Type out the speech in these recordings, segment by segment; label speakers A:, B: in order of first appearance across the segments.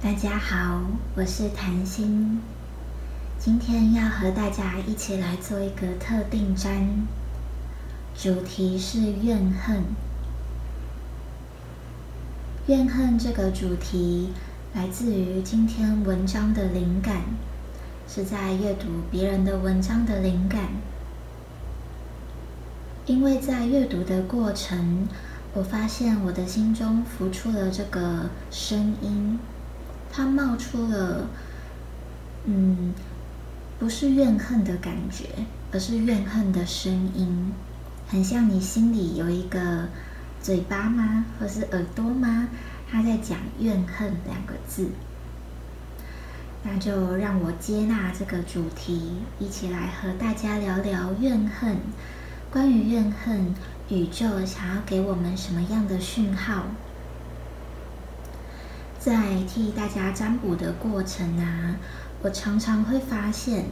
A: 大家好，我是谭心，今天要和大家一起来做一个特定占，主题是怨恨。怨恨这个主题来自于今天文章的灵感，是在阅读别人的文章的灵感，因为在阅读的过程，我发现我的心中浮出了这个声音。它冒出了，嗯，不是怨恨的感觉，而是怨恨的声音，很像你心里有一个嘴巴吗，或是耳朵吗？他在讲怨恨两个字。那就让我接纳这个主题，一起来和大家聊聊怨恨。关于怨恨，宇宙想要给我们什么样的讯号？在替大家占卜的过程啊，我常常会发现，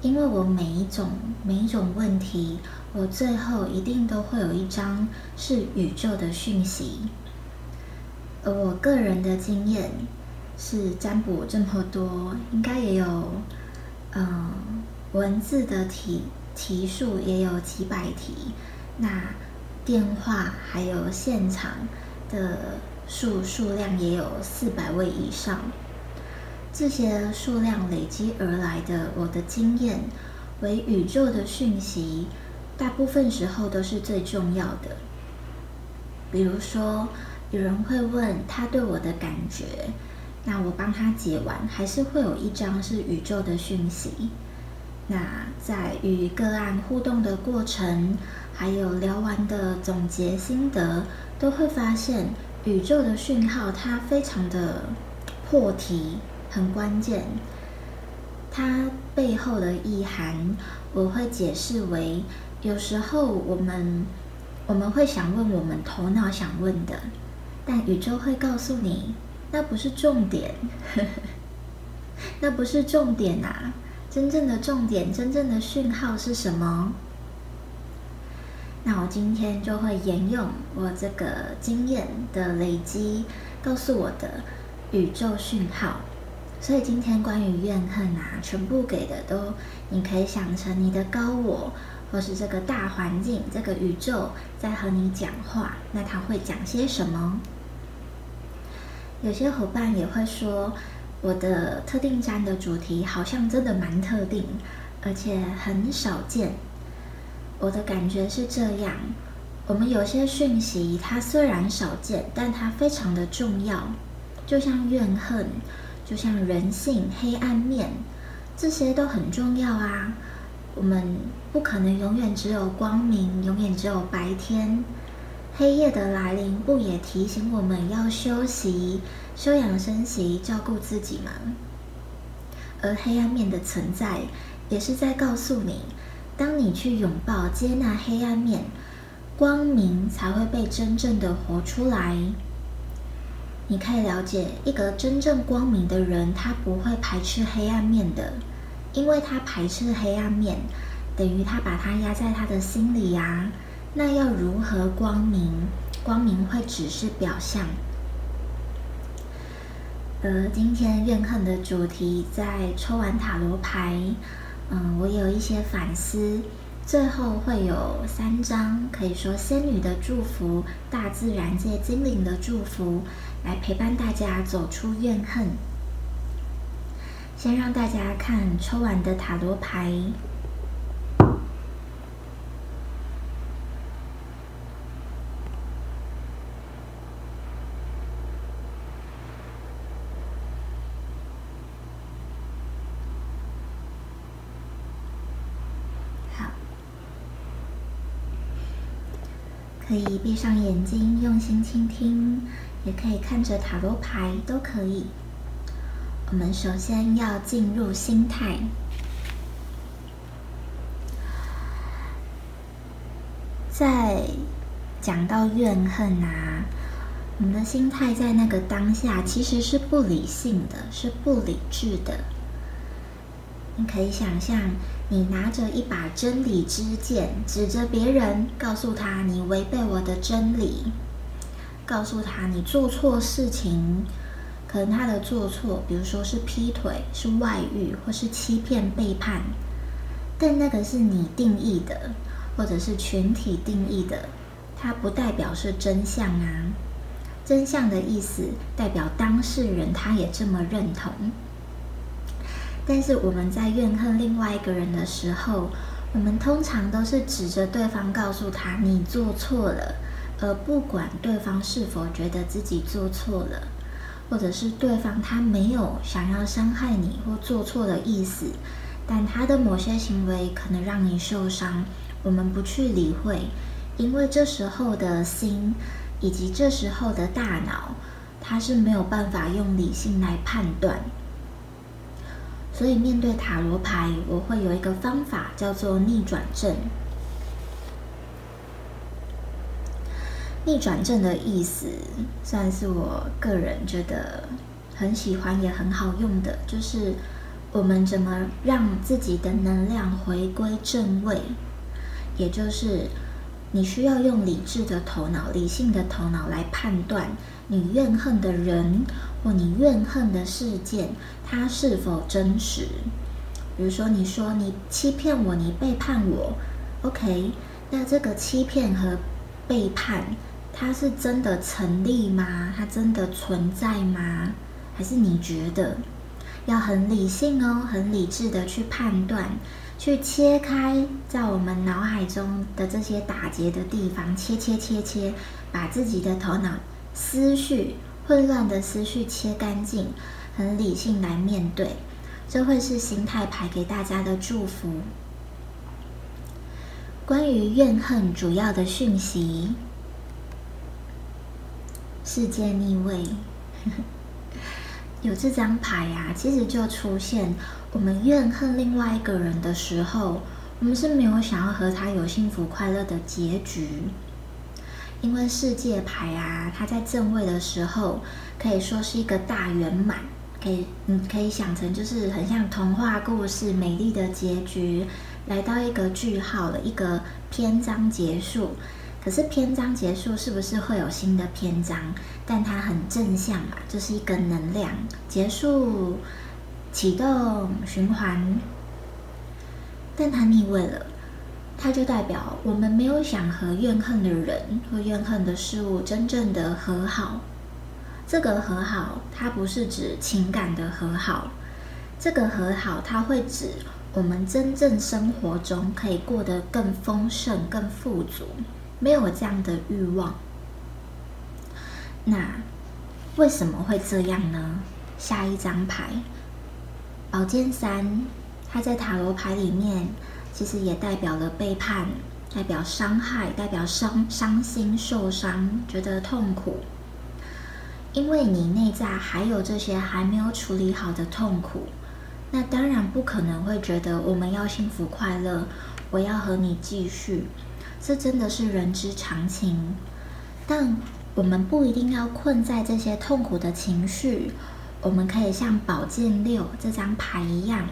A: 因为我每一种每一种问题，我最后一定都会有一张是宇宙的讯息。而我个人的经验是占卜这么多，应该也有，嗯，文字的题题数也有几百题，那电话还有现场的。数数量也有四百位以上，这些数量累积而来的，我的经验为宇宙的讯息，大部分时候都是最重要的。比如说，有人会问他对我的感觉，那我帮他解完，还是会有一张是宇宙的讯息。那在与个案互动的过程，还有聊完的总结心得，都会发现。宇宙的讯号，它非常的破题，很关键。它背后的意涵，我会解释为：有时候我们我们会想问我们头脑想问的，但宇宙会告诉你，那不是重点，那不是重点呐。真正的重点，真正的讯号是什么？那我今天就会沿用我这个经验的累积，告诉我的宇宙讯号。所以今天关于怨恨啊，全部给的都，你可以想成你的高我，或是这个大环境，这个宇宙在和你讲话。那他会讲些什么？有些伙伴也会说，我的特定站的主题好像真的蛮特定，而且很少见。我的感觉是这样：我们有些讯息，它虽然少见，但它非常的重要。就像怨恨，就像人性黑暗面，这些都很重要啊。我们不可能永远只有光明，永远只有白天。黑夜的来临，不也提醒我们要休息、休养生息、照顾自己吗？而黑暗面的存在，也是在告诉你。当你去拥抱、接纳黑暗面，光明才会被真正的活出来。你可以了解，一个真正光明的人，他不会排斥黑暗面的，因为他排斥黑暗面，等于他把它压在他的心里呀。那要如何光明？光明会只是表象。而今天怨恨的主题，在抽完塔罗牌。嗯，我有一些反思，最后会有三张，可以说仙女的祝福、大自然界精灵的祝福，来陪伴大家走出怨恨。先让大家看抽完的塔罗牌。可以闭上眼睛，用心倾听，也可以看着塔罗牌，都可以。我们首先要进入心态。在讲到怨恨啊，我们的心态在那个当下其实是不理性的，是不理智的。你可以想象。你拿着一把真理之剑，指着别人，告诉他你违背我的真理，告诉他你做错事情。可能他的做错，比如说是劈腿、是外遇或是欺骗、背叛，但那个是你定义的，或者是群体定义的，它不代表是真相啊。真相的意思代表当事人他也这么认同。但是我们在怨恨另外一个人的时候，我们通常都是指着对方告诉他你做错了，而不管对方是否觉得自己做错了，或者是对方他没有想要伤害你或做错的意思，但他的某些行为可能让你受伤，我们不去理会，因为这时候的心以及这时候的大脑，它是没有办法用理性来判断。所以，面对塔罗牌，我会有一个方法，叫做逆转阵。逆转阵的意思，算是我个人觉得很喜欢也很好用的，就是我们怎么让自己的能量回归正位，也就是你需要用理智的头脑、理性的头脑来判断你怨恨的人。或你怨恨的事件，它是否真实？比如说，你说你欺骗我，你背叛我，OK？那这个欺骗和背叛，它是真的成立吗？它真的存在吗？还是你觉得要很理性哦，很理智的去判断，去切开在我们脑海中的这些打结的地方，切切切切，把自己的头脑思绪。混乱的思绪切干净，很理性来面对，这会是心态牌给大家的祝福。关于怨恨主要的讯息，世界逆位，有这张牌啊，其实就出现我们怨恨另外一个人的时候，我们是没有想要和他有幸福快乐的结局。因为世界牌啊，它在正位的时候，可以说是一个大圆满，可以你可以想成就是很像童话故事，美丽的结局来到一个句号了，一个篇章结束。可是篇章结束是不是会有新的篇章？但它很正向嘛，就是一个能量结束、启动循环，但它逆位了。它就代表我们没有想和怨恨的人或怨恨的事物真正的和好。这个和好，它不是指情感的和好，这个和好，它会指我们真正生活中可以过得更丰盛、更富足，没有这样的欲望。那为什么会这样呢？下一张牌，宝剑三，它在塔罗牌里面。其实也代表了背叛，代表伤害，代表伤伤心、受伤，觉得痛苦。因为你内在还有这些还没有处理好的痛苦，那当然不可能会觉得我们要幸福快乐，我要和你继续。这真的是人之常情。但我们不一定要困在这些痛苦的情绪，我们可以像宝剑六这张牌一样。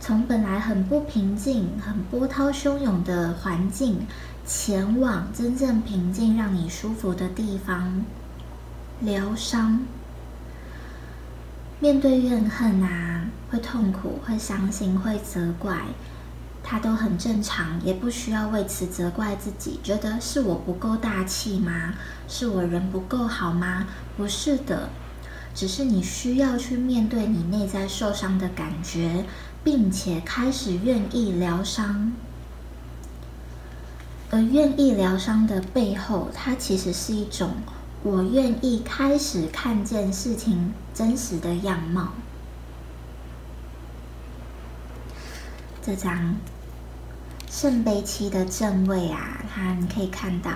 A: 从本来很不平静、很波涛汹涌的环境，前往真正平静、让你舒服的地方疗伤。面对怨恨啊，会痛苦、会伤心、会责怪，它都很正常，也不需要为此责怪自己。觉得是我不够大气吗？是我人不够好吗？不是的，只是你需要去面对你内在受伤的感觉。并且开始愿意疗伤，而愿意疗伤的背后，它其实是一种我愿意开始看见事情真实的样貌。这张圣杯七的正位啊，它你可以看到，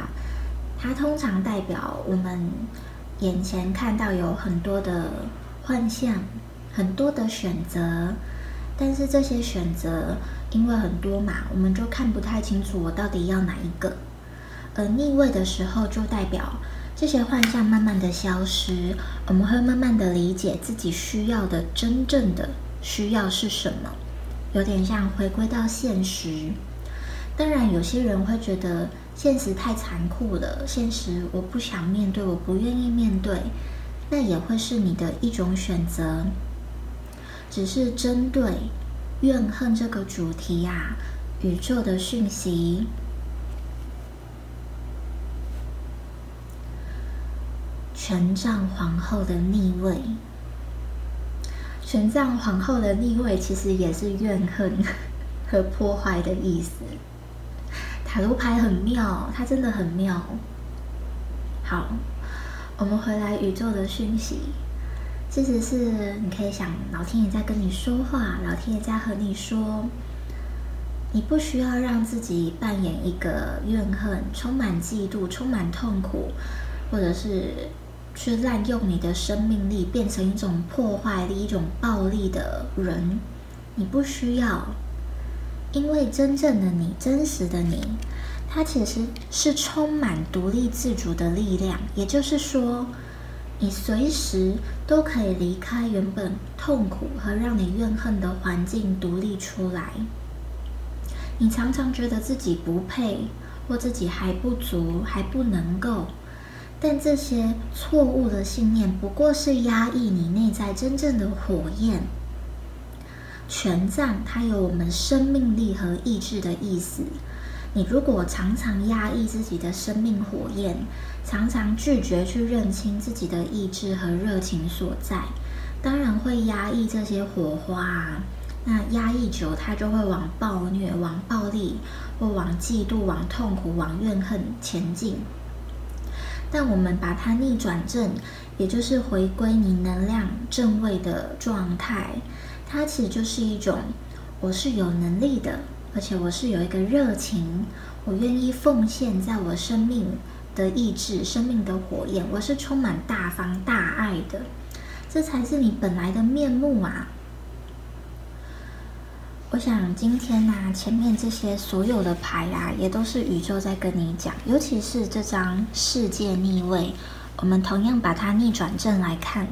A: 它通常代表我们眼前看到有很多的幻象，很多的选择。但是这些选择，因为很多嘛，我们就看不太清楚我到底要哪一个。而逆位的时候，就代表这些幻象慢慢的消失，我们会慢慢的理解自己需要的真正的需要是什么，有点像回归到现实。当然，有些人会觉得现实太残酷了，现实我不想面对，我不愿意面对。那也会是你的一种选择。只是针对怨恨这个主题呀，宇宙的讯息，权杖皇后的逆位，权杖皇后的逆位其实也是怨恨和破坏的意思。塔罗牌很妙，它真的很妙。好，我们回来宇宙的讯息。其实是你可以想，老天爷在跟你说话，老天爷在和你说，你不需要让自己扮演一个怨恨、充满嫉妒、充满痛苦，或者是去滥用你的生命力，变成一种破坏力、一种暴力的人。你不需要，因为真正的你、真实的你，它其实是充满独立自主的力量。也就是说。你随时都可以离开原本痛苦和让你怨恨的环境，独立出来。你常常觉得自己不配，或自己还不足，还不能够。但这些错误的信念，不过是压抑你内在真正的火焰。权杖它有我们生命力和意志的意思。你如果常常压抑自己的生命火焰，常常拒绝去认清自己的意志和热情所在，当然会压抑这些火花啊。那压抑久，它就会往暴虐、往暴力，或往嫉妒、往痛苦、往怨恨前进。但我们把它逆转正，也就是回归你能量正位的状态，它其实就是一种我是有能力的。而且我是有一个热情，我愿意奉献在我生命的意志、生命的火焰，我是充满大方大爱的，这才是你本来的面目啊！我想今天呢，前面这些所有的牌啊，也都是宇宙在跟你讲，尤其是这张世界逆位，我们同样把它逆转正来看，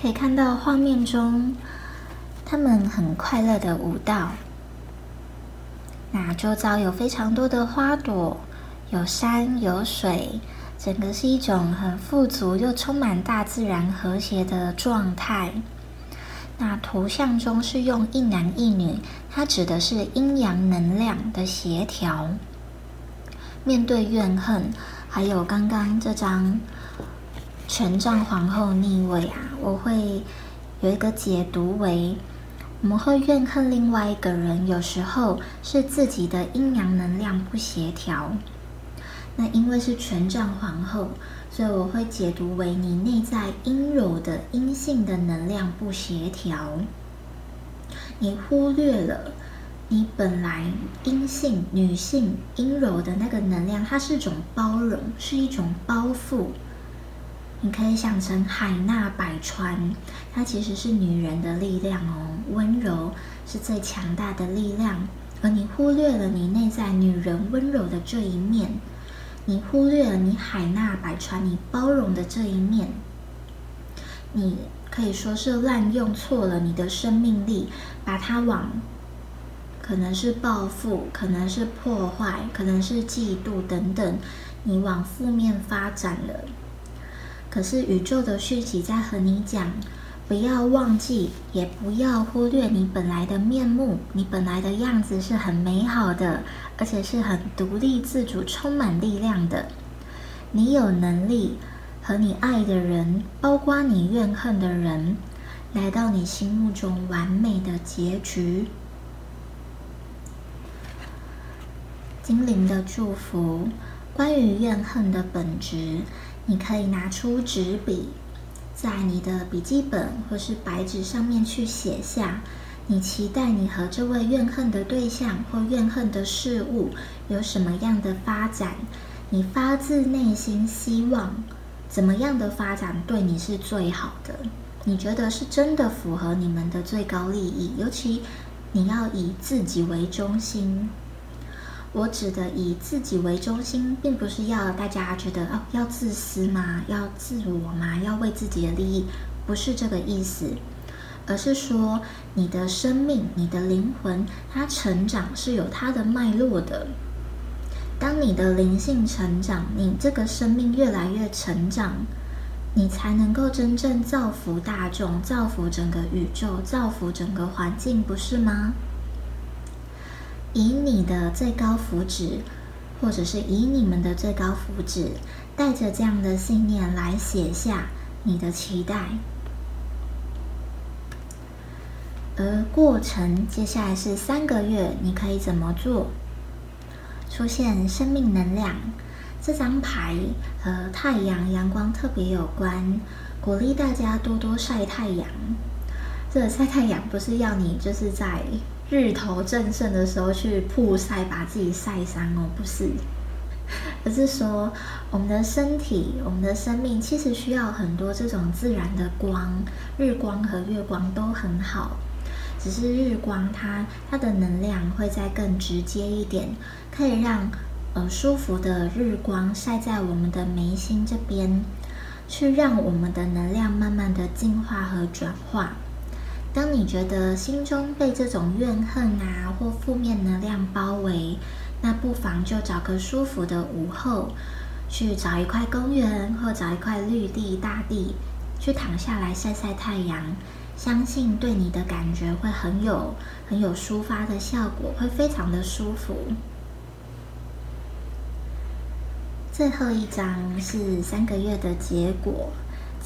A: 可以看到画面中。他们很快乐的舞蹈，那周遭有非常多的花朵，有山有水，整个是一种很富足又充满大自然和谐的状态。那图像中是用一男一女，它指的是阴阳能量的协调。面对怨恨，还有刚刚这张权杖皇后逆位啊，我会有一个解读为。我们会怨恨另外一个人，有时候是自己的阴阳能量不协调。那因为是权杖皇后，所以我会解读为你内在阴柔的阴性的能量不协调。你忽略了你本来阴性女性阴柔的那个能量，它是一种包容，是一种包覆。你可以想成海纳百川，它其实是女人的力量哦，温柔是最强大的力量，而你忽略了你内在女人温柔的这一面，你忽略了你海纳百川、你包容的这一面，你可以说是滥用错了你的生命力，把它往可能是报复、可能是破坏、可能是嫉妒等等，你往负面发展了。可是宇宙的讯息在和你讲，不要忘记，也不要忽略你本来的面目，你本来的样子是很美好的，而且是很独立自主、充满力量的。你有能力和你爱的人，包括你怨恨的人，来到你心目中完美的结局。精灵的祝福，关于怨恨的本质。你可以拿出纸笔，在你的笔记本或是白纸上面去写下，你期待你和这位怨恨的对象或怨恨的事物有什么样的发展？你发自内心希望怎么样的发展对你是最好的？你觉得是真的符合你们的最高利益？尤其你要以自己为中心。我指的以自己为中心，并不是要大家觉得哦要自私吗？要自我吗？要为自己的利益？不是这个意思，而是说你的生命、你的灵魂，它成长是有它的脉络的。当你的灵性成长，你这个生命越来越成长，你才能够真正造福大众、造福整个宇宙、造福整个环境，不是吗？以你的最高福祉，或者是以你们的最高福祉，带着这样的信念来写下你的期待。而过程接下来是三个月，你可以怎么做？出现生命能量这张牌和太阳阳光特别有关，鼓励大家多多晒太阳。这个晒太阳不是要你就是在日头正盛的时候去曝晒，把自己晒伤哦，不是，而是说我们的身体、我们的生命其实需要很多这种自然的光，日光和月光都很好。只是日光，它它的能量会再更直接一点，可以让呃舒服的日光晒在我们的眉心这边，去让我们的能量慢慢的净化和转化。当你觉得心中被这种怨恨啊或负面能量包围，那不妨就找个舒服的午后，去找一块公园或找一块绿地大地，去躺下来晒晒太阳。相信对你的感觉会很有很有抒发的效果，会非常的舒服。最后一张是三个月的结果，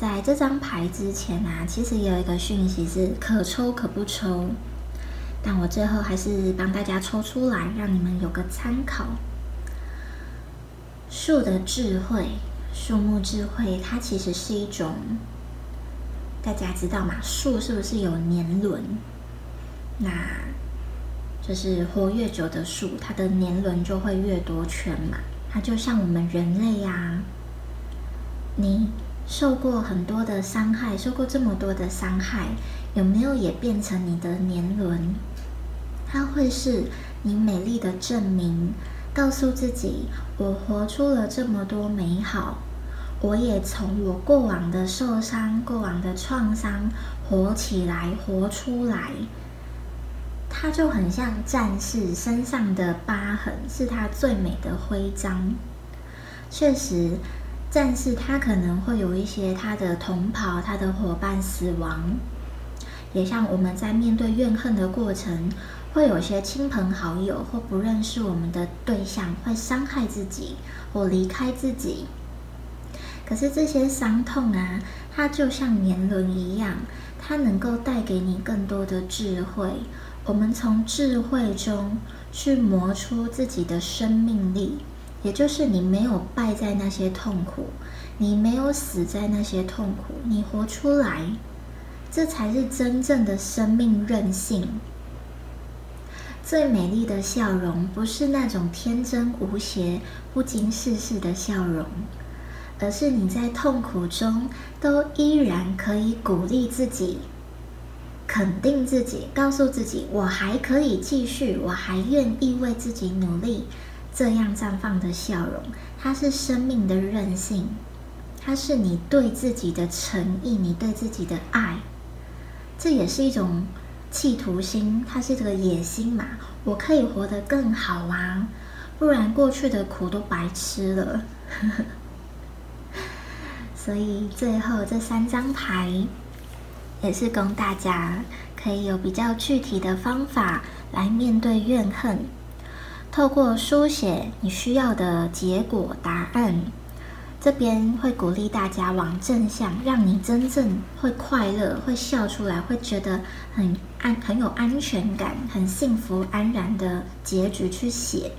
A: 在这张牌之前啊，其实有一个讯息是可抽可不抽，但我最后还是帮大家抽出来，让你们有个参考。树的智慧，树木智慧，它其实是一种。大家知道吗？树是不是有年轮？那就是活越久的树，它的年轮就会越多圈嘛。它就像我们人类呀，你受过很多的伤害，受过这么多的伤害，有没有也变成你的年轮？它会是你美丽的证明，告诉自己，我活出了这么多美好。我也从我过往的受伤、过往的创伤活起来、活出来。它就很像战士身上的疤痕，是他最美的徽章。确实，战士他可能会有一些他的同袍、他的伙伴死亡，也像我们在面对怨恨的过程，会有些亲朋好友或不认识我们的对象会伤害自己或离开自己。可是这些伤痛啊，它就像年轮一样，它能够带给你更多的智慧。我们从智慧中去磨出自己的生命力，也就是你没有败在那些痛苦，你没有死在那些痛苦，你活出来，这才是真正的生命韧性。最美丽的笑容，不是那种天真无邪、不经世事的笑容。而是你在痛苦中都依然可以鼓励自己、肯定自己、告诉自己我还可以继续，我还愿意为自己努力，这样绽放的笑容，它是生命的韧性，它是你对自己的诚意，你对自己的爱，这也是一种企图心，它是这个野心嘛？我可以活得更好啊，不然过去的苦都白吃了。所以最后这三张牌，也是供大家可以有比较具体的方法来面对怨恨。透过书写你需要的结果答案，这边会鼓励大家往正向，让你真正会快乐、会笑出来、会觉得很安、很有安全感、很幸福安然的结局去写。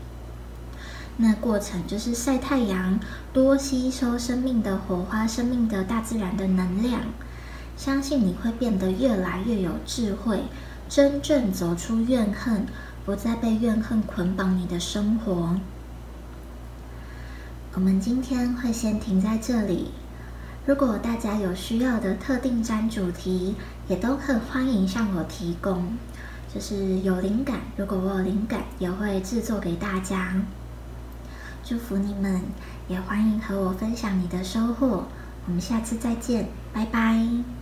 A: 那过程就是晒太阳，多吸收生命的火花、生命的大自然的能量。相信你会变得越来越有智慧，真正走出怨恨，不再被怨恨捆绑你的生活。我们今天会先停在这里。如果大家有需要的特定占主题，也都很欢迎向我提供。就是有灵感，如果我有灵感，也会制作给大家。祝福你们，也欢迎和我分享你的收获。我们下次再见，拜拜。